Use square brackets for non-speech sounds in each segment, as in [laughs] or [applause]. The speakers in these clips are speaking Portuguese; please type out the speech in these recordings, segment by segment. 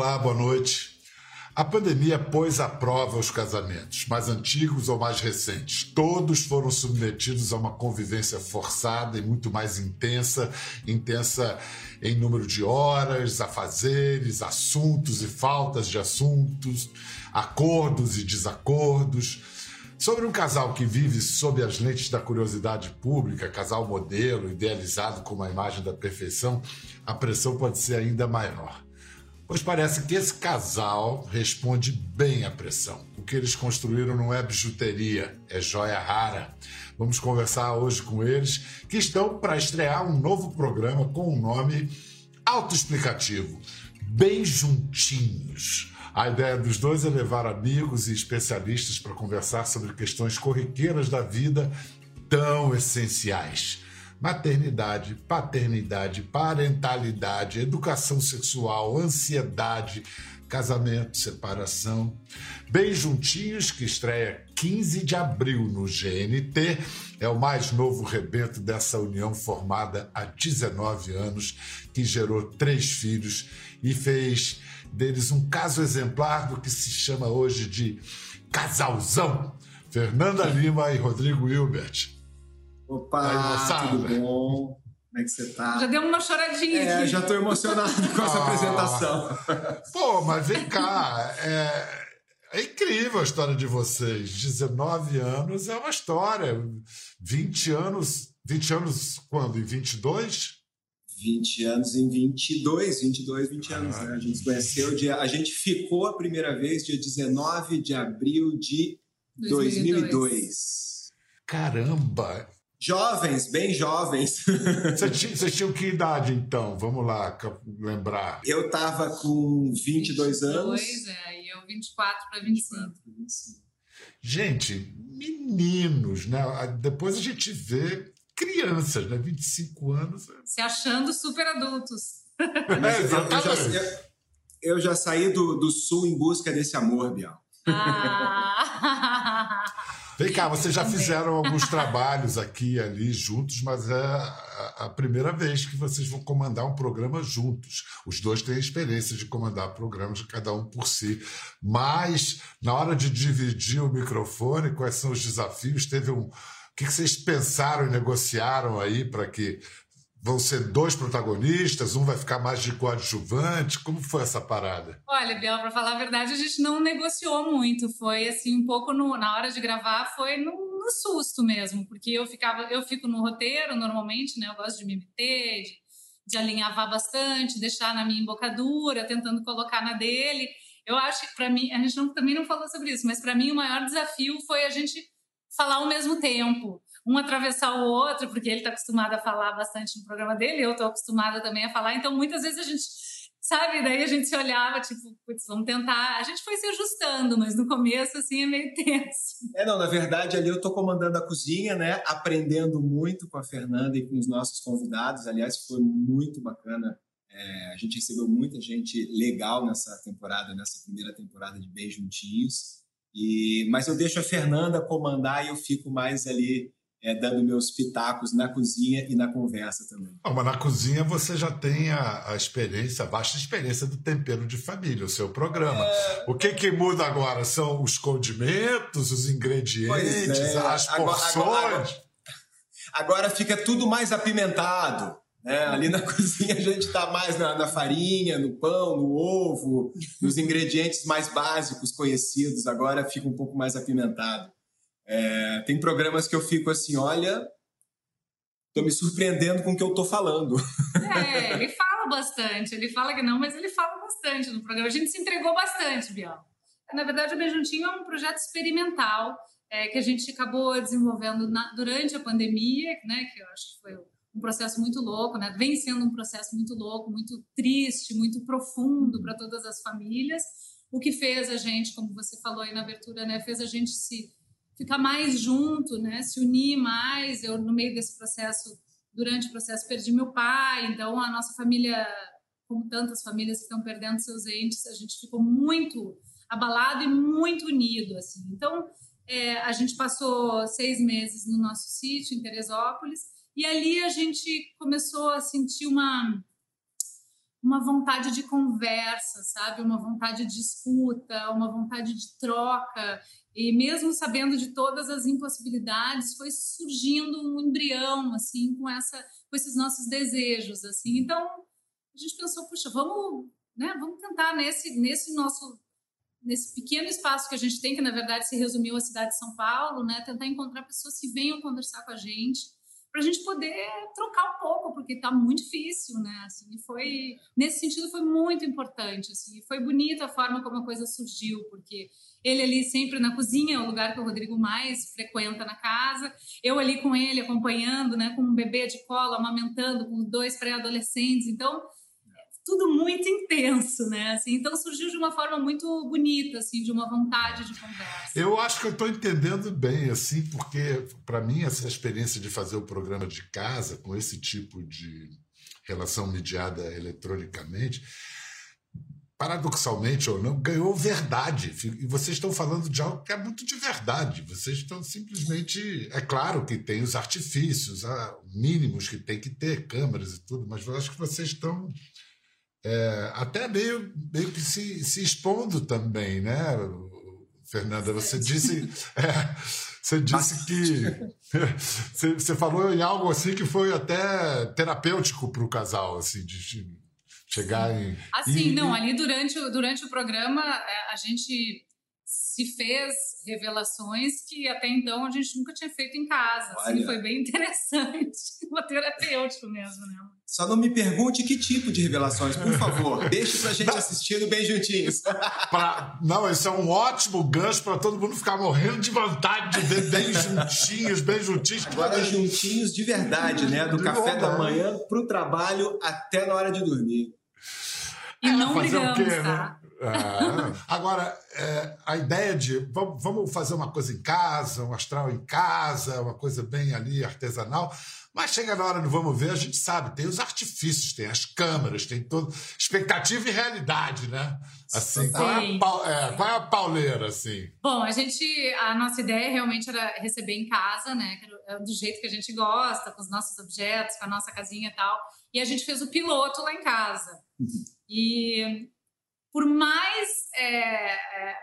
Olá, boa noite. A pandemia pôs à prova os casamentos, mais antigos ou mais recentes. Todos foram submetidos a uma convivência forçada e muito mais intensa intensa em número de horas, afazeres, assuntos e faltas de assuntos, acordos e desacordos. Sobre um casal que vive sob as lentes da curiosidade pública, casal modelo, idealizado como a imagem da perfeição, a pressão pode ser ainda maior. Pois parece que esse casal responde bem à pressão. O que eles construíram não é bijuteria, é joia rara. Vamos conversar hoje com eles, que estão para estrear um novo programa com um nome autoexplicativo: Bem Juntinhos. A ideia dos dois é levar amigos e especialistas para conversar sobre questões corriqueiras da vida tão essenciais maternidade, paternidade, parentalidade, educação sexual, ansiedade, casamento, separação. Bem Juntinhos, que estreia 15 de abril no GNT, é o mais novo rebento dessa união formada há 19 anos, que gerou três filhos e fez deles um caso exemplar do que se chama hoje de casalzão. Fernanda Lima e Rodrigo Hilbert. Opa, tudo bom? Como é que você tá? Já deu uma choradinha é, aqui. Já tô emocionado com essa ah, apresentação. Pô, mas vem cá. É, é, incrível a história de vocês. 19 anos é uma história. 20 anos. 20 anos quando? Em 22? 20 anos em 22, 22, 20 anos, ah, né? A gente se conheceu, dia, a gente ficou a primeira vez dia 19 de abril de 2002. 2002. Caramba! Jovens, bem jovens. [laughs] Vocês tinham que idade, então? Vamos lá, lembrar. Eu tava com 22 anos. 22, é, e eu 24 para 25. Gente, meninos, né? Depois a gente vê crianças, né? 25 anos. É. Se achando super adultos. É, exatamente. Eu já, eu já saí do, do sul em busca desse amor, Bial. Ah. Vem cá, [laughs] vocês já fizeram alguns [laughs] trabalhos aqui e ali juntos, mas é a primeira vez que vocês vão comandar um programa juntos. Os dois têm experiência de comandar programas, cada um por si. Mas, na hora de dividir o microfone, quais são os desafios? Teve um. O que vocês pensaram e negociaram aí para que vão ser dois protagonistas, um vai ficar mais de coadjuvante? Como foi essa parada? Olha, Biel, para falar a verdade, a gente não negociou muito. Foi assim, um pouco no, na hora de gravar, foi no, no, susto mesmo, porque eu ficava, eu fico no roteiro normalmente, né? Eu gosto de me meter, de, de alinhavar bastante, deixar na minha embocadura, tentando colocar na dele. Eu acho que para mim, a gente não, também não falou sobre isso, mas para mim o maior desafio foi a gente falar ao mesmo tempo um atravessar o outro, porque ele está acostumado a falar bastante no programa dele, eu estou acostumada também a falar, então muitas vezes a gente, sabe, daí a gente se olhava, tipo, putz, vamos tentar. A gente foi se ajustando, mas no começo, assim, é meio [laughs] tenso. É, não, na verdade, ali eu estou comandando a cozinha, né, aprendendo muito com a Fernanda e com os nossos convidados, aliás, foi muito bacana. É, a gente recebeu muita gente legal nessa temporada, nessa primeira temporada de Bem Juntinhos. E, mas eu deixo a Fernanda comandar e eu fico mais ali é, dando meus pitacos na cozinha e na conversa também. Não, mas na cozinha você já tem a, a, experiência, a vasta experiência do tempero de família, o seu programa. É... O que, que muda agora? São os condimentos, os ingredientes, é. as porções? Agora, agora, agora, fica tudo mais apimentado. Né? Ali na [laughs] cozinha a gente está mais na, na, farinha, no pão, no ovo, nos ingredientes mais básicos conhecidos. Agora fica um pouco mais apimentado. É, tem programas que eu fico assim, olha, tô me surpreendendo com o que eu tô falando. É, ele fala bastante, ele fala que não, mas ele fala bastante no programa. A gente se entregou bastante, Bial. Na verdade, o Beijuntinho é um projeto experimental é, que a gente acabou desenvolvendo na, durante a pandemia, né, que eu acho que foi um processo muito louco, né? Vem sendo um processo muito louco, muito triste, muito profundo para todas as famílias. O que fez a gente, como você falou aí na abertura, né, fez a gente se ficar mais junto, né? Se unir mais. Eu no meio desse processo, durante o processo, perdi meu pai. Então a nossa família, como tantas famílias que estão perdendo seus entes, a gente ficou muito abalado e muito unido, assim. Então é, a gente passou seis meses no nosso sítio em Teresópolis e ali a gente começou a sentir uma uma vontade de conversa, sabe? Uma vontade de escuta, uma vontade de troca. E mesmo sabendo de todas as impossibilidades, foi surgindo um embrião, assim, com, essa, com esses nossos desejos, assim. Então, a gente pensou, puxa, vamos, né, vamos tentar nesse, nesse nosso nesse pequeno espaço que a gente tem, que na verdade se resumiu à cidade de São Paulo, né, tentar encontrar pessoas que venham conversar com a gente, para a gente poder trocar um pouco, porque está muito difícil, né? Assim, foi nesse sentido foi muito importante, assim, foi bonita a forma como a coisa surgiu, porque ele ali sempre na cozinha, é o lugar que o Rodrigo mais frequenta na casa, eu ali com ele acompanhando, né, com um bebê de colo, amamentando, com dois pré-adolescentes, então tudo muito intenso, né? Assim, então surgiu de uma forma muito bonita, assim, de uma vontade de conversa. Eu acho que eu estou entendendo bem, assim, porque para mim essa experiência de fazer o programa de casa com esse tipo de relação mediada eletronicamente, paradoxalmente ou não, ganhou verdade. E vocês estão falando de algo que é muito de verdade. Vocês estão simplesmente. É claro que tem os artifícios mínimos que tem que ter, câmeras e tudo, mas eu acho que vocês estão é, até meio, meio que se, se expondo também, né, Fernanda? Você disse, é, você disse que você, você, falou em algo assim que foi até terapêutico para o casal, assim, de chegar em. Assim, e, não, ali durante, durante o programa é, a gente se fez revelações que até então a gente nunca tinha feito em casa. Assim, foi bem interessante, [laughs] terapêutico mesmo, né? Só não me pergunte que tipo de revelações, por favor. Deixe pra gente assistindo bem juntinhos. [laughs] pra... Não, esse é um ótimo gancho para todo mundo ficar morrendo de vontade de ver bem juntinhos, bem juntinhos. Agora juntinhos de verdade, né? Do café da manhã pro trabalho até na hora de dormir. E não brigamos, né? tá? É. Agora, é, a ideia de vamos, vamos fazer uma coisa em casa, um astral em casa, uma coisa bem ali artesanal, mas chega na hora do vamos ver, a gente sabe, tem os artifícios, tem as câmeras, tem todo. Expectativa e realidade, né? Assim, qual é, a, é, qual é, a, pauleira, assim? Bom, a gente. A nossa ideia realmente era receber em casa, né? É do jeito que a gente gosta, com os nossos objetos, com a nossa casinha e tal. E a gente fez o piloto lá em casa. Uhum. E por mais é, é,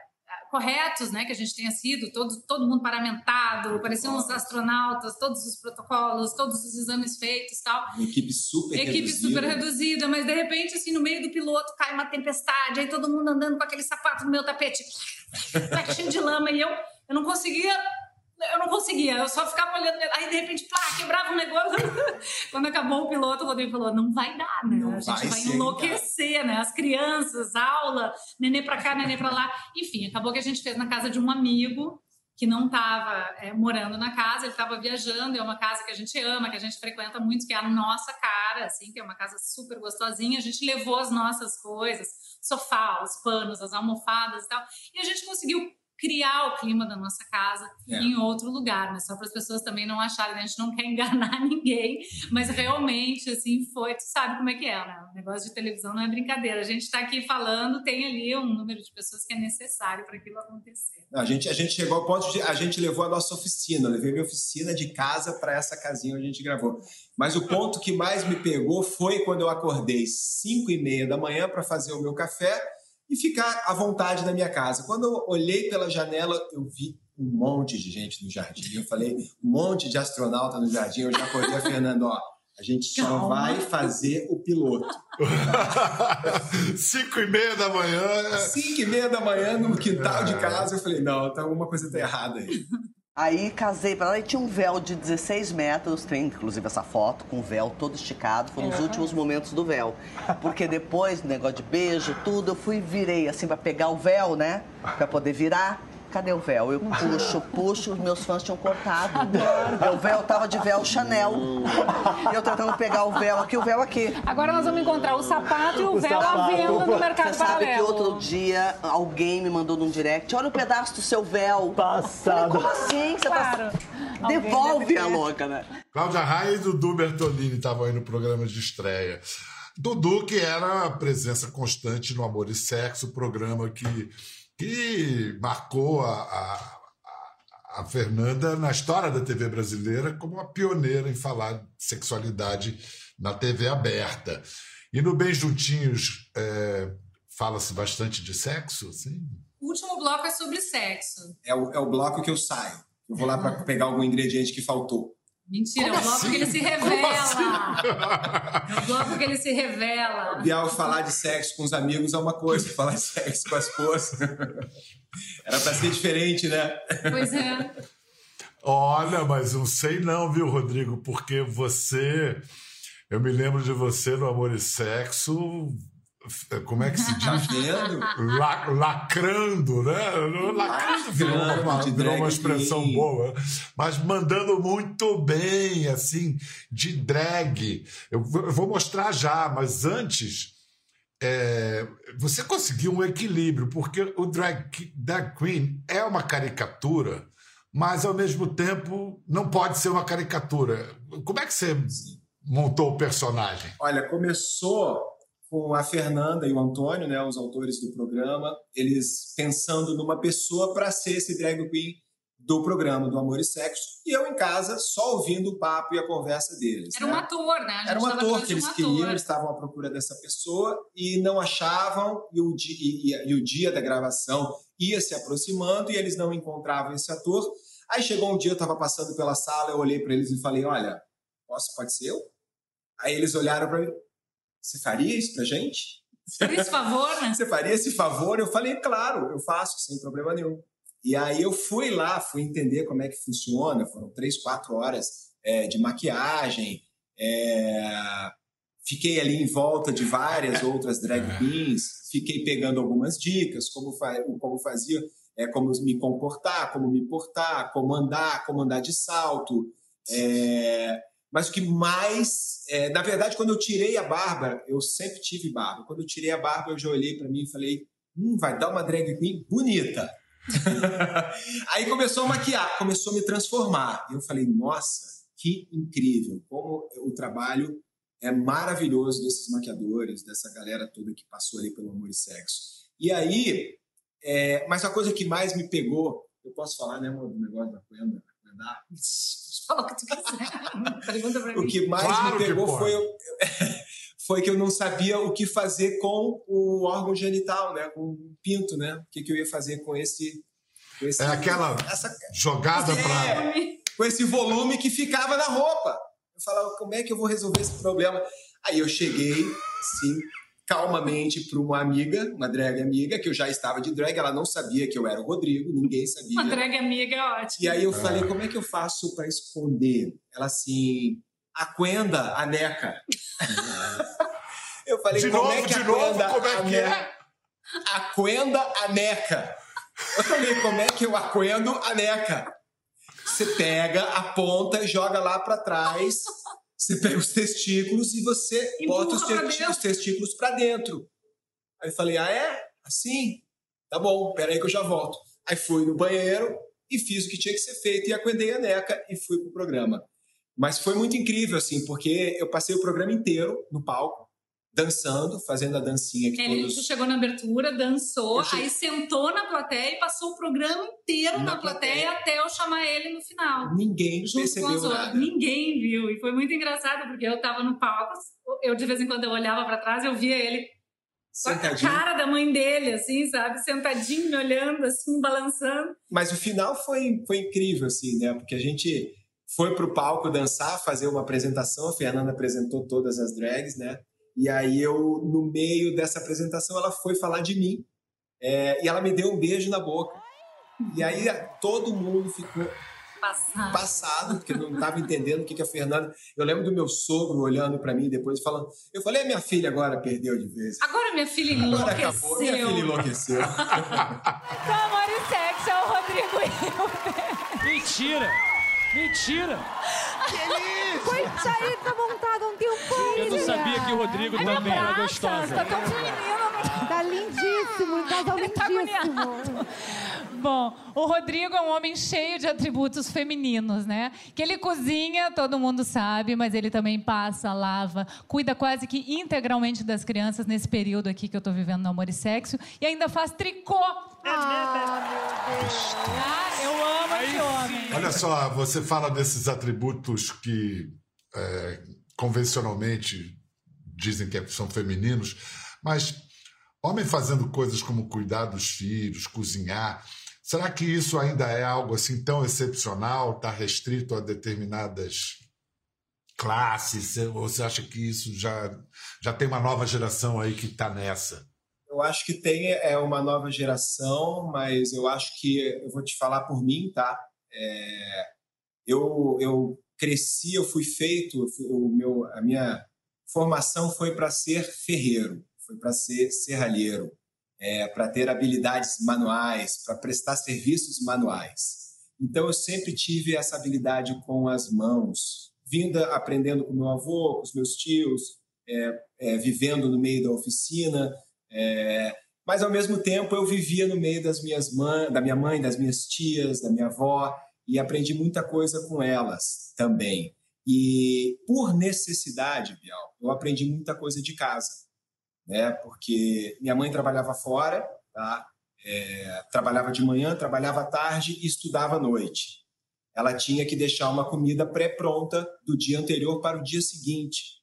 corretos né, que a gente tenha sido, todo, todo mundo paramentado, pareciam os astronautas, todos os protocolos, todos os exames feitos tal. Uma equipe super equipe reduzida. super reduzida, mas de repente, assim, no meio do piloto cai uma tempestade, aí todo mundo andando com aquele sapato no meu tapete, [laughs] cheio de lama, e eu, eu não conseguia eu não conseguia, eu só ficava olhando, aí de repente, plá, quebrava um negócio. [laughs] Quando acabou o piloto, o Rodrigo falou: não vai dar, né? Não a gente vai, vai enlouquecer, né? As crianças, aula, nenê pra cá, nenê pra lá. Enfim, acabou que a gente fez na casa de um amigo que não estava é, morando na casa, ele estava viajando, é uma casa que a gente ama, que a gente frequenta muito, que é a nossa cara, assim, que é uma casa super gostosinha. A gente levou as nossas coisas, sofá, os panos, as almofadas e tal, e a gente conseguiu criar o clima da nossa casa é. em outro lugar, mas só para as pessoas também não acharem, né? a gente não quer enganar [laughs] ninguém, mas realmente, assim, foi, tu sabe como é que é, né? O negócio de televisão não é brincadeira, a gente está aqui falando, tem ali um número de pessoas que é necessário para aquilo acontecer. A gente, a gente chegou ao ponto de, a gente levou a nossa oficina, levei minha oficina de casa para essa casinha onde a gente gravou. Mas o ponto que mais me pegou foi quando eu acordei 5 e meia da manhã para fazer o meu café, e ficar à vontade na minha casa. Quando eu olhei pela janela, eu vi um monte de gente no jardim. Eu falei, um monte de astronauta no jardim. Eu já acordei a Fernando, ó, a gente só Calma. vai fazer o piloto. [laughs] Cinco e meia da manhã. Cinco e meia da manhã no quintal de casa. Eu falei, não, tá alguma coisa tá errada aí. Aí casei para ela e tinha um véu de 16 metros, tem inclusive essa foto com o véu todo esticado, foram os últimos momentos do véu. Porque depois, negócio de beijo, tudo, eu fui virei assim para pegar o véu, né? Para poder virar cadê o véu? Eu puxo, puxo, meus fãs tinham cortado. O véu tava de véu Chanel. E eu tentando pegar o véu aqui, o véu aqui. Agora nós vamos encontrar o sapato e o, o véu sapato. à venda no mercado Você sabe paralelo. que outro dia alguém me mandou num direct, olha o um pedaço do seu véu. Passado. Falei, como assim? Você tá claro. tá... Devolve a louca, né? Cláudia Raia e Dudu Bertolini estavam aí no programa de estreia. Dudu, que era a presença constante no Amor e Sexo, programa que que marcou a, a, a Fernanda, na história da TV brasileira, como uma pioneira em falar de sexualidade na TV aberta. E no Bem Juntinhos, é, fala-se bastante de sexo, sim? O último bloco é sobre sexo. É o, é o bloco que eu saio. Eu vou lá para pegar algum ingrediente que faltou. Mentira, Como é o bloco assim? que ele se revela. Assim? é o bloco que ele se revela. Bial falar de sexo com os amigos é uma coisa, falar de sexo com a esposa. Era para ser diferente, né? Pois é. Olha, mas não sei não, viu, Rodrigo? Porque você. Eu me lembro de você no Amor e Sexo como é que se tá diz? La, lacrando, né? Lacrando virou uma, virou uma expressão boa, mas mandando muito bem, assim, de drag. Eu, eu vou mostrar já, mas antes. É, você conseguiu um equilíbrio, porque o drag, drag queen é uma caricatura, mas ao mesmo tempo não pode ser uma caricatura. Como é que você montou o personagem? Olha, começou com a Fernanda e o Antônio, né, os autores do programa, eles pensando numa pessoa para ser esse drag queen do programa do Amor e Sexo, e eu em casa só ouvindo o papo e a conversa deles. Era né? um ator, né? Era um ator que eles um queriam, eles estavam à procura dessa pessoa e não achavam, e o, dia, e, e o dia da gravação ia se aproximando e eles não encontravam esse ator. Aí chegou um dia, eu estava passando pela sala, eu olhei para eles e falei: Olha, posso, pode ser eu? Aí eles olharam para mim: você faria isso pra gente? Faria esse favor, né? Você faria esse favor? Eu falei, claro, eu faço, sem problema nenhum. E aí eu fui lá, fui entender como é que funciona. Foram três, quatro horas é, de maquiagem. É... Fiquei ali em volta de várias outras drag é. queens. Fiquei pegando algumas dicas, como, fa como fazia, é, como me comportar, como me portar, como andar, como andar de salto. É... Mas o que mais. É, na verdade, quando eu tirei a barba, eu sempre tive barba. Quando eu tirei a barba, eu já olhei para mim e falei: hum, vai dar uma drag queen bonita. [laughs] Aí começou a maquiar, começou a me transformar. Eu falei: nossa, que incrível! Como o trabalho é maravilhoso desses maquiadores, dessa galera toda que passou ali pelo amor e sexo. E aí, é, mas a coisa que mais me pegou, eu posso falar, né, amor, do negócio da [laughs] Fala o que tu quiser. [laughs] Pergunta pra mim. O que mais claro me pegou foi, [laughs] foi que eu não sabia o que fazer com o órgão genital, né? Com o pinto, né? O que, que eu ia fazer com esse. Com esse é aquela essa, jogada é, para. Com esse volume que ficava na roupa. Eu falava, como é que eu vou resolver esse problema? Aí eu cheguei, sim, calmamente para uma amiga, uma drag amiga, que eu já estava de drag, ela não sabia que eu era o Rodrigo, ninguém sabia. Uma drag amiga é ótimo. E aí eu falei, como é que eu faço para esconder? Ela assim, a Quenda, a Neca. [laughs] eu falei, de como novo, é que de a novo, Quenda, como é que é? A Quenda, a Neca. Eu falei, como é que eu aquendo a Neca? Você pega, aponta e joga lá para trás você pega os testículos e você Empurra bota os, te os testículos para dentro. Aí eu falei, ah, é? Assim? Tá bom, peraí que eu já volto. Aí fui no banheiro e fiz o que tinha que ser feito e acordei a neca e fui pro programa. Mas foi muito incrível, assim, porque eu passei o programa inteiro no palco, dançando, fazendo a dancinha que Ele todos... chegou na abertura, dançou, aí sentou na plateia e passou o programa inteiro na, na plateia, plateia, até eu chamar ele no final. Ninguém percebeu nada. Ninguém viu. E foi muito engraçado, porque eu tava no palco, eu de vez em quando eu olhava para trás, eu via ele com a cara da mãe dele, assim, sabe? Sentadinho, me olhando, assim, balançando. Mas o final foi, foi incrível, assim, né? Porque a gente foi pro palco dançar, fazer uma apresentação, a Fernanda apresentou todas as drags, né? E aí eu, no meio dessa apresentação, ela foi falar de mim é, e ela me deu um beijo na boca. E aí todo mundo ficou passado, passado porque não estava entendendo o que, que a Fernanda. Eu lembro do meu sogro olhando para mim depois falando. Eu falei, minha filha agora perdeu de vez. Agora minha filha enlouqueceu. Agora acabou, minha filha enlouqueceu. então, amor e sexo é o Rodrigo Mentira! Mentira! Foi sair tá montado um. Eu não sabia que o Rodrigo também era gostosa. Tá tão feminino, Tá lindíssimo, casal Ele tá lindíssimo. Bom, o Rodrigo é um homem cheio de atributos femininos, né? Que ele cozinha, todo mundo sabe, mas ele também passa, lava, cuida quase que integralmente das crianças nesse período aqui que eu tô vivendo no Amor e Sexo e ainda faz tricô. Ah, meu Deus. Ah, eu amo esse homem. Olha só, você fala desses atributos que é, convencionalmente dizem que são femininos, mas homem fazendo coisas como cuidar dos filhos, cozinhar, será que isso ainda é algo assim tão excepcional, está restrito a determinadas classes? Ou você acha que isso já, já tem uma nova geração aí que está nessa? Eu acho que tem é uma nova geração, mas eu acho que eu vou te falar por mim, tá? É, eu, eu cresci, eu fui feito, o meu, a minha formação foi para ser ferreiro, foi para ser serralheiro, é, para ter habilidades manuais, para prestar serviços manuais. Então eu sempre tive essa habilidade com as mãos, vinda aprendendo com meu avô, com os meus tios, é, é, vivendo no meio da oficina. É, mas ao mesmo tempo eu vivia no meio das minhas mães, da minha mãe, das minhas tias, da minha avó e aprendi muita coisa com elas também. E por necessidade, Bial, eu aprendi muita coisa de casa, né? Porque minha mãe trabalhava fora, tá? É, trabalhava de manhã, trabalhava à tarde e estudava à noite. Ela tinha que deixar uma comida pré-pronta do dia anterior para o dia seguinte.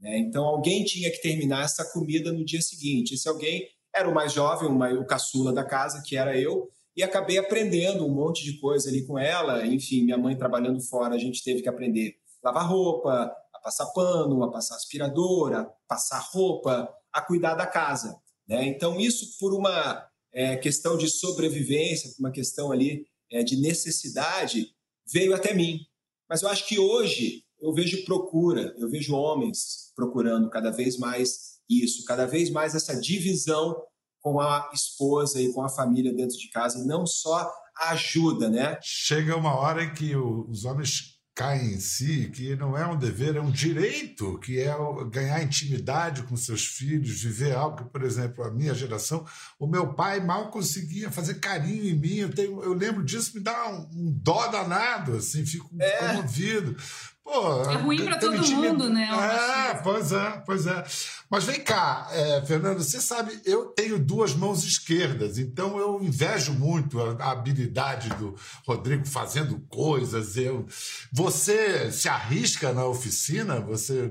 Né? Então alguém tinha que terminar essa comida no dia seguinte. Esse alguém era o mais jovem, o caçula da casa, que era eu, e acabei aprendendo um monte de coisa ali com ela. Enfim, minha mãe trabalhando fora, a gente teve que aprender a lavar roupa, a passar pano, a passar aspirador, a passar roupa, a cuidar da casa. Né? Então, isso por uma é, questão de sobrevivência, por uma questão ali é, de necessidade, veio até mim. Mas eu acho que hoje eu vejo procura, eu vejo homens procurando cada vez mais isso, cada vez mais essa divisão com a esposa e com a família dentro de casa, e não só a ajuda, né? Chega uma hora em que os homens caem em si, que não é um dever, é um direito, que é ganhar intimidade com seus filhos, viver algo que, por exemplo, a minha geração, o meu pai mal conseguia fazer carinho em mim, eu, tenho, eu lembro disso, me dá um, um dó danado, assim, fico é. comovido. Pô, é ruim para todo mundo, né? É, pois é, pois é. Mas vem cá, é, Fernando, você sabe, eu tenho duas mãos esquerdas, então eu invejo muito a, a habilidade do Rodrigo fazendo coisas. Eu, você se arrisca na oficina? Você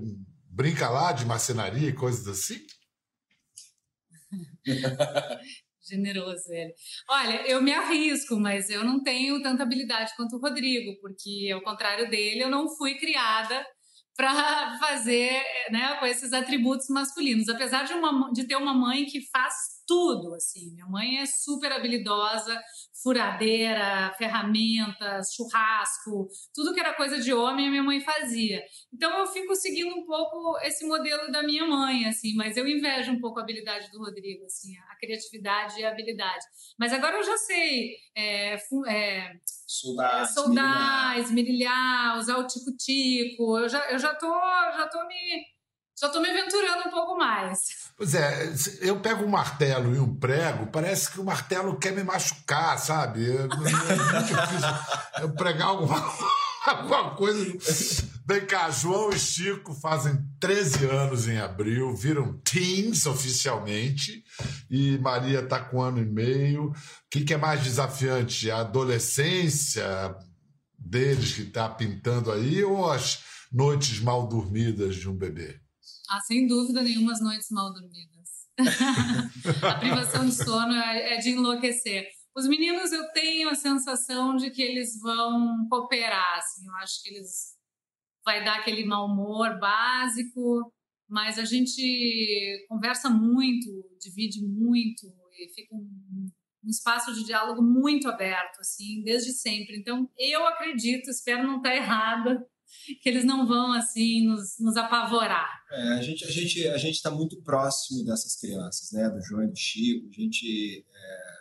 brinca lá de marcenaria e coisas assim? [laughs] Generoso ele. Olha, eu me arrisco, mas eu não tenho tanta habilidade quanto o Rodrigo, porque ao contrário dele, eu não fui criada para fazer né, com esses atributos masculinos. Apesar de, uma, de ter uma mãe que faz tudo, assim. Minha mãe é super habilidosa, furadeira, ferramentas, churrasco, tudo que era coisa de homem a minha mãe fazia. Então eu fico seguindo um pouco esse modelo da minha mãe, assim, mas eu invejo um pouco a habilidade do Rodrigo, assim, a criatividade e a habilidade. Mas agora eu já sei é, é, soldar, soldar esmerilhar, usar o tico-tico. Eu já, eu já tô, já tô me já estou me aventurando um pouco mais. Pois é, eu pego um martelo e um prego, parece que o martelo quer me machucar, sabe? É, muito difícil eu pregar alguma, [laughs] alguma coisa. Vem cá, João e Chico fazem 13 anos em abril, viram teens oficialmente, e Maria está com um ano e meio. O que, que é mais desafiante? A adolescência deles que está pintando aí ou as noites mal dormidas de um bebê? Ah, sem dúvida nenhuma, as noites mal dormidas. [laughs] a privação de sono é, é de enlouquecer. Os meninos, eu tenho a sensação de que eles vão cooperar, assim, eu acho que eles vai dar aquele mau humor básico, mas a gente conversa muito, divide muito e fica um, um espaço de diálogo muito aberto, assim, desde sempre. Então, eu acredito, espero não estar errada, que eles não vão assim nos, nos apavorar. É, a gente a gente a gente está muito próximo dessas crianças, né? Do João e do Chico. A gente é,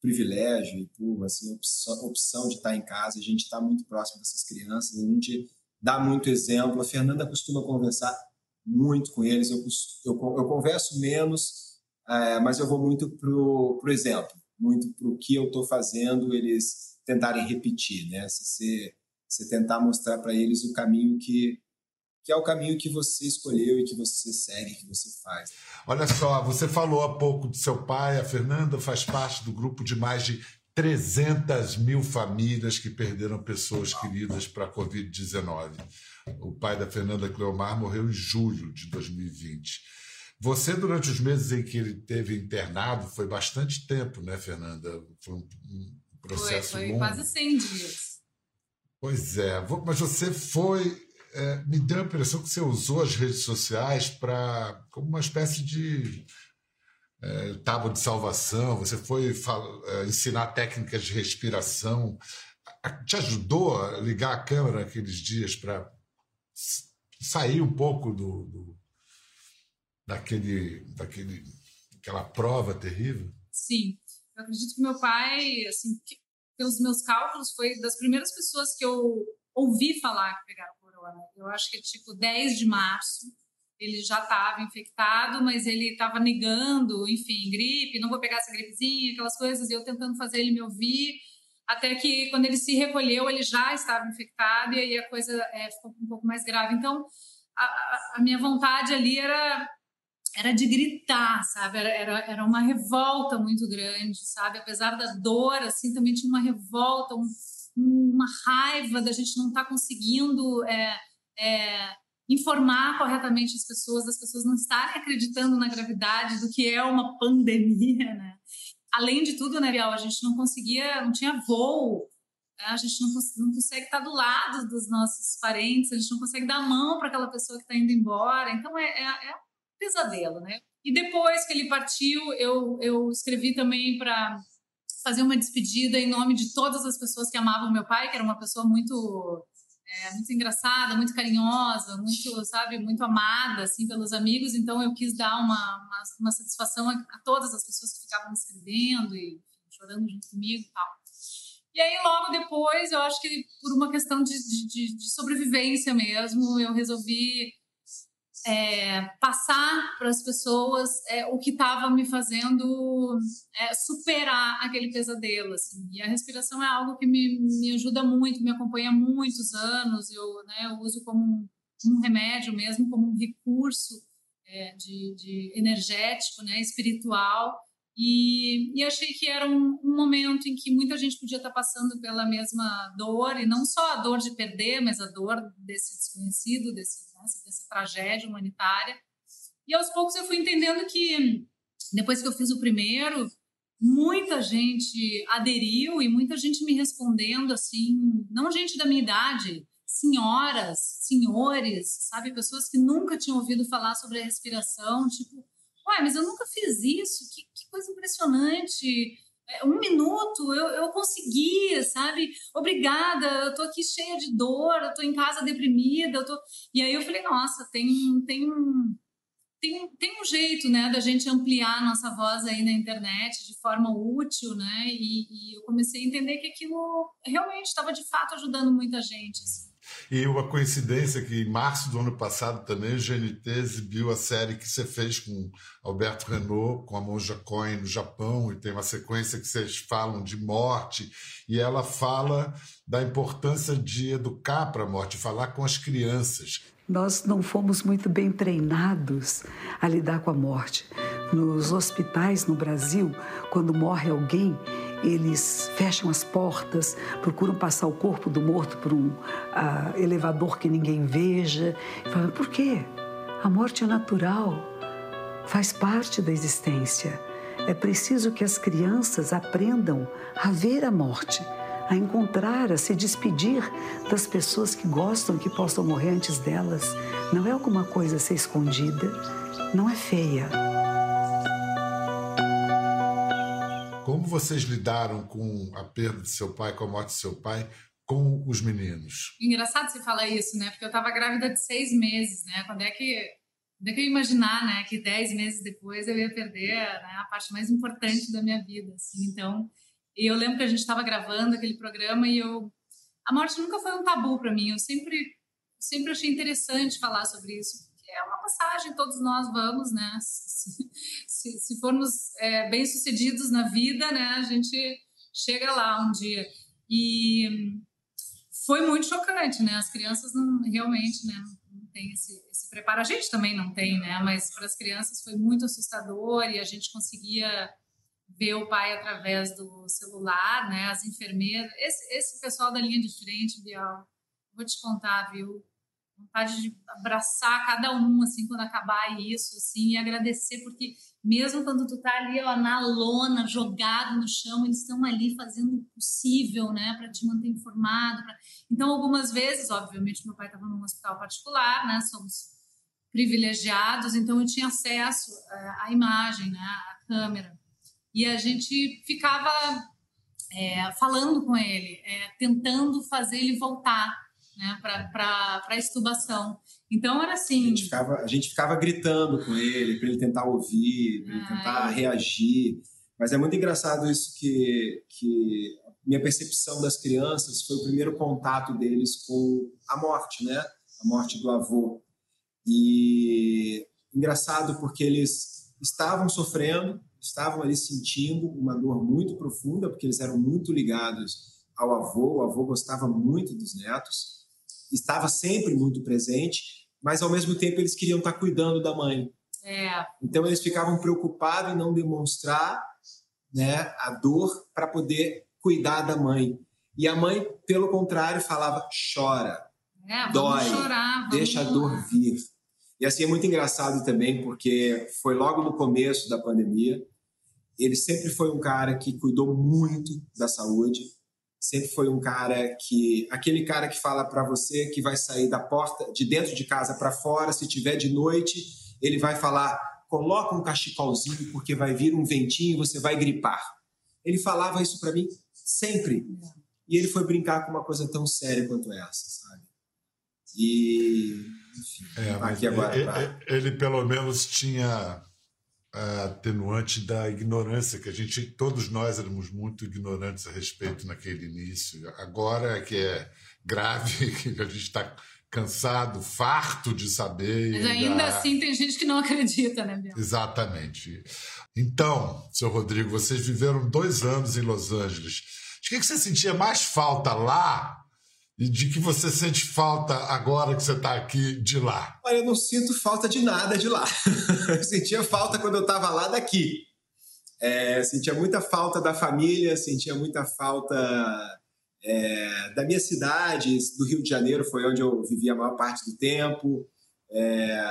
privilégio e por assim opção, opção de estar em casa. A gente está muito próximo dessas crianças. A gente dá muito exemplo. A Fernanda costuma conversar muito com eles. Eu, eu, eu converso menos, é, mas eu vou muito pro, pro exemplo, muito pro que eu estou fazendo, eles tentarem repetir, né? Se você, você tentar mostrar para eles o caminho que que é o caminho que você escolheu e que você segue, que você faz. Olha só, você falou há pouco do seu pai, a Fernanda faz parte do grupo de mais de 300 mil famílias que perderam pessoas queridas para a Covid-19. O pai da Fernanda Cleomar morreu em julho de 2020. Você, durante os meses em que ele teve internado, foi bastante tempo, né, Fernanda? Foi um, processo foi, foi longo. quase 100 dias. Pois é, mas você foi é, me deu a impressão que você usou as redes sociais para como uma espécie de é, tábua de salvação. Você foi é, ensinar técnicas de respiração. Te ajudou a ligar a câmera naqueles dias para sair um pouco do, do daquele, daquele, daquela prova terrível? Sim, eu acredito que meu pai, assim, pelos meus cálculos, foi das primeiras pessoas que eu ouvi falar que pegaram corona. Eu acho que tipo 10 de março ele já estava infectado, mas ele estava negando, enfim, gripe, não vou pegar essa gripezinha, aquelas coisas, e eu tentando fazer ele me ouvir, até que quando ele se recolheu, ele já estava infectado e aí a coisa é, ficou um pouco mais grave. Então, a, a, minha vontade ali era era de gritar, sabe? Era, era, era uma revolta muito grande, sabe? Apesar da dor, assim, também tinha uma revolta, um, uma raiva da gente não estar tá conseguindo é, é, informar corretamente as pessoas, das pessoas não estarem acreditando na gravidade do que é uma pandemia, né? Além de tudo, né, Biel, a gente não conseguia, não tinha voo, né? a gente não, não consegue estar do lado dos nossos parentes, a gente não consegue dar a mão para aquela pessoa que está indo embora, então é, é, é pesadelo, né? E depois que ele partiu, eu, eu escrevi também para fazer uma despedida em nome de todas as pessoas que amavam meu pai, que era uma pessoa muito é, muito engraçada, muito carinhosa, muito, sabe, muito amada, assim, pelos amigos. Então, eu quis dar uma, uma, uma satisfação a, a, todas as pessoas que ficavam me escrevendo e chorando junto comigo e tal. E aí, logo depois, eu acho que por uma questão de, de, de sobrevivência mesmo, eu resolvi é, passar para as pessoas é, o que estava me fazendo é, superar aquele pesadelo. Assim. E a respiração é algo que me, me ajuda muito, me acompanha há muitos anos. Eu, né, eu uso como um, remédio mesmo, como um recurso é, de, de, energético, né, espiritual. E, e achei que era um, um, momento em que muita gente podia estar passando pela mesma dor, e não só a dor de perder, mas a dor desse desconhecido, desse dessa tragédia humanitária. E aos poucos eu fui entendendo que, depois que eu fiz o primeiro, muita gente aderiu e muita gente me respondendo assim, não gente da minha idade, senhoras, senhores, sabe, pessoas que nunca tinham ouvido falar sobre a respiração, tipo, ué, mas eu nunca fiz isso, que coisa impressionante, é, um minuto eu, eu consegui, sabe? Obrigada, eu tô aqui cheia de dor, eu tô em casa deprimida, eu tô... E aí eu falei, nossa, tem, tem. Tem, tem um jeito, né, da gente ampliar a nossa voz aí na internet de forma útil, né, e, e eu comecei a entender que aquilo realmente estava de fato ajudando muita gente. Assim. E uma coincidência que em março do ano passado também o GNT exibiu a série que você fez com Alberto Renault, com a Monja Coin no Japão, e tem uma sequência que vocês falam de morte, e ela fala da importância de educar para a morte, falar com as crianças. Nós não fomos muito bem treinados a lidar com a morte. Nos hospitais no Brasil, quando morre alguém, eles fecham as portas, procuram passar o corpo do morto por um uh, elevador que ninguém veja. E falam, por quê? A morte é natural, faz parte da existência. É preciso que as crianças aprendam a ver a morte, a encontrar, a se despedir das pessoas que gostam que possam morrer antes delas. Não é alguma coisa a ser escondida, não é feia. Como vocês lidaram com a perda de seu pai, com a morte de seu pai, com os meninos? Engraçado você falar isso, né? Porque eu estava grávida de seis meses, né? Quando é que, quando é que eu ia imaginar, né? Que dez meses depois eu ia perder né, a parte mais importante da minha vida, assim. Então, eu lembro que a gente estava gravando aquele programa e eu... A morte nunca foi um tabu para mim. Eu sempre, sempre achei interessante falar sobre isso, é uma passagem, todos nós vamos, né? [laughs] Se, se, se formos é, bem sucedidos na vida, né? A gente chega lá um dia. E foi muito chocante, né? As crianças não realmente, né? Não tem esse, esse preparo. A gente também não tem, né? Mas para as crianças foi muito assustador e a gente conseguia ver o pai através do celular, né? As enfermeiras, esse, esse pessoal da linha de frente, Bial, vou te contar, viu? Vontade de abraçar cada um, assim, quando acabar isso, assim, e agradecer, porque mesmo quando tu tá ali, ó, na lona, jogado no chão, eles estão ali fazendo o possível, né, para te manter informado. Pra... Então, algumas vezes, obviamente, meu pai estava num hospital particular, né, somos privilegiados, então eu tinha acesso eh, à imagem, né, à câmera. E a gente ficava é, falando com ele, é, tentando fazer ele voltar né, para a estubação. Então era assim. A gente ficava, a gente ficava gritando com ele, para ele tentar ouvir, para ele tentar reagir. Mas é muito engraçado isso que, que minha percepção das crianças foi o primeiro contato deles com a morte, né? A morte do avô. E engraçado porque eles estavam sofrendo, estavam ali sentindo uma dor muito profunda, porque eles eram muito ligados ao avô, o avô gostava muito dos netos, estava sempre muito presente, mas ao mesmo tempo eles queriam estar cuidando da mãe. É. Então eles ficavam preocupados em não demonstrar né, a dor para poder cuidar da mãe. E a mãe, pelo contrário, falava: chora, é, dói, chorar, deixa a dor vir. E assim é muito engraçado também, porque foi logo no começo da pandemia. Ele sempre foi um cara que cuidou muito da saúde, sempre foi um cara que aquele cara que fala para você que vai sair da porta de dentro de casa para fora, se tiver de noite, ele vai falar: "Coloca um cachecolzinho porque vai vir um ventinho e você vai gripar". Ele falava isso para mim sempre. E ele foi brincar com uma coisa tão séria quanto essa, sabe? E enfim, É, tá aqui agora ele, pra- ele pelo menos tinha atenuante da ignorância, que a gente, todos nós éramos muito ignorantes a respeito naquele início. Agora é que é grave, [laughs] que a gente está cansado, farto de saber. Mas ainda ainda- assim tem gente que não acredita, né, Biel? Exatamente. Então, seu Rodrigo, vocês viveram dois anos em Los Angeles. De que, que você sentia mais falta lá e de que você sente falta agora que você está aqui de lá? Olha, eu não sinto falta de nada de lá. [laughs] eu sentia falta quando eu estava lá daqui. É, sentia muita falta da família, sentia muita falta é, da minha cidade, do Rio de Janeiro, foi onde eu vivi a maior parte do tempo. É,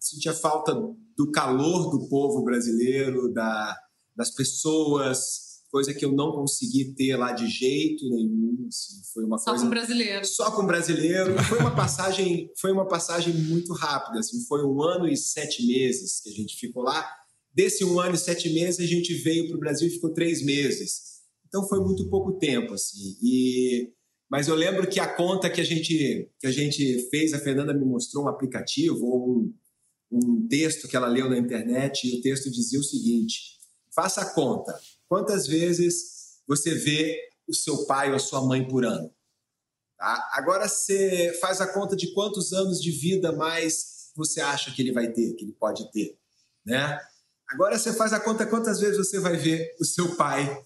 sentia falta do calor do povo brasileiro, da, das pessoas, coisa que eu não consegui ter lá de jeito nenhum. assim. foi uma Só coisa com brasileiro. só com brasileiro. Foi uma passagem, foi uma passagem muito rápida. Assim, foi um ano e sete meses que a gente ficou lá. Desse um ano e sete meses, a gente veio para o Brasil e ficou três meses. Então foi muito pouco tempo, assim. E mas eu lembro que a conta que a gente que a gente fez, a Fernanda me mostrou um aplicativo ou um, um texto que ela leu na internet e o texto dizia o seguinte: faça a conta. Quantas vezes você vê o seu pai ou a sua mãe por ano? Tá? Agora você faz a conta de quantos anos de vida mais você acha que ele vai ter, que ele pode ter, né? Agora você faz a conta quantas vezes você vai ver o seu pai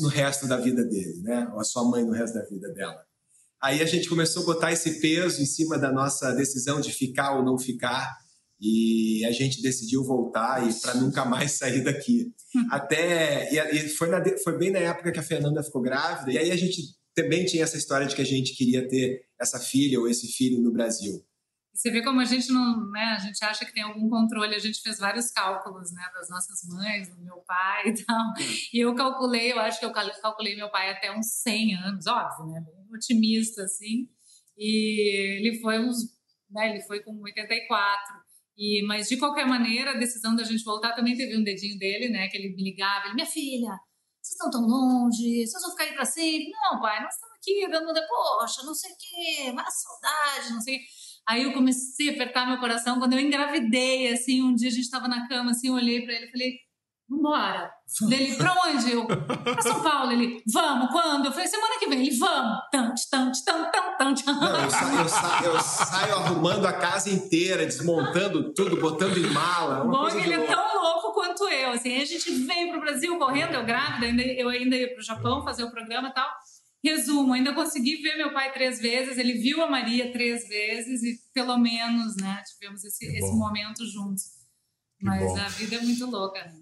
no resto da vida dele, né? Ou a sua mãe no resto da vida dela. Aí a gente começou a botar esse peso em cima da nossa decisão de ficar ou não ficar e a gente decidiu voltar e para nunca mais sair daqui. [laughs] Até e, e foi, na foi bem na época que a Fernanda ficou grávida e aí a gente também tinha essa história de que a gente queria ter essa filha ou esse filho no Brasil. Você vê como a gente não, né? A gente acha que tem algum controle. A gente fez vários cálculos, né? Das nossas mães, do meu pai e tal. [laughs] E eu calculei, eu acho que eu cal- calculei meu pai até uns 100 anos, óbvio, né? Bem otimista, assim. E ele foi uns, né? Ele foi com 84. E, mas de qualquer maneira, a decisão da gente voltar também teve um dedinho dele, né? Que ele me ligava, ele, minha filha, vocês estão tão longe, vocês vão ficar aí para sempre. Não, pai, nós estamos aqui dando, poxa, não sei o quê, uma saudade, não sei o quê. Aí eu comecei a apertar meu coração quando eu engravidei, assim, um dia a gente estava na cama, assim, eu olhei para ele e falei, Vambora. Dele, pra onde? Eu, pra São Paulo. Ele, vamos, quando? Eu falei, semana que vem. Ele, vamos. Tante, tante, tante, tante. Não, eu, sa eu, sa eu, saio arrumando a casa inteira, desmontando tudo, botando em mala. O bom ele é tão louco quanto eu. Assim, a gente veio pro Brasil correndo, eu grávida, eu ainda ia pro Japão fazer o programa e tal. Resumo, ainda consegui ver meu pai três vezes, ele viu a Maria três vezes e pelo menos, né, tivemos esse, esse momento juntos. Mas a vida é muito louca, né?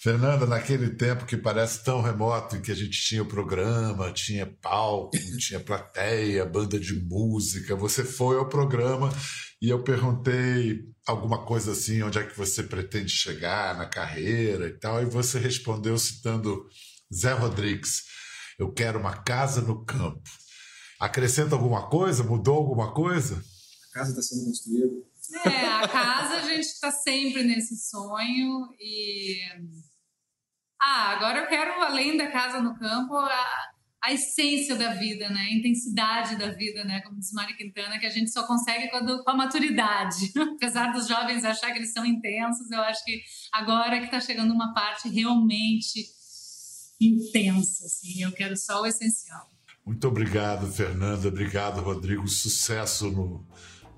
Fernanda, naquele tempo que parece tão remoto, em que a gente tinha o programa, tinha palco, [laughs] tinha plateia, banda de música, você foi ao programa e eu perguntei alguma coisa assim, onde é que você pretende chegar na carreira e tal, e você respondeu citando Zé Rodrigues, eu quero uma casa no campo. Acrescenta alguma coisa? Mudou alguma coisa? A casa está sendo construída. É, a casa a gente está sempre nesse sonho e ah, agora eu quero, além da casa no campo, a, a essência da vida, né? A intensidade da vida, né? Como diz Mari Quintana, que a gente só consegue quando, com a maturidade. [laughs] Apesar dos jovens achar que eles são intensos, eu acho que agora que está chegando uma parte realmente intensa, assim. Eu quero só o essencial. Muito obrigado, Fernanda. Obrigado, Rodrigo. Sucesso no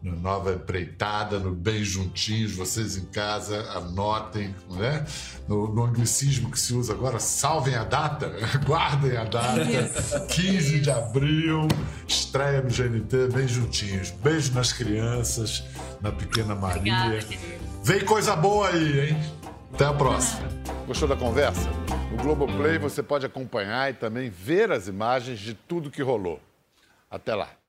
no Nova Empreitada, no Bem Juntinhos, vocês em casa anotem, né? No, no anglicismo que se usa agora, salvem a data, [laughs] guardem a data, Isso. 15 de abril, estreia no GNT, Bem Juntinhos. Beijo nas crianças, na pequena Maria. Obrigada, Vem coisa boa aí, hein? Até a próxima. Gostou da conversa? No Globoplay você pode acompanhar e também ver as imagens de tudo que rolou. Até lá.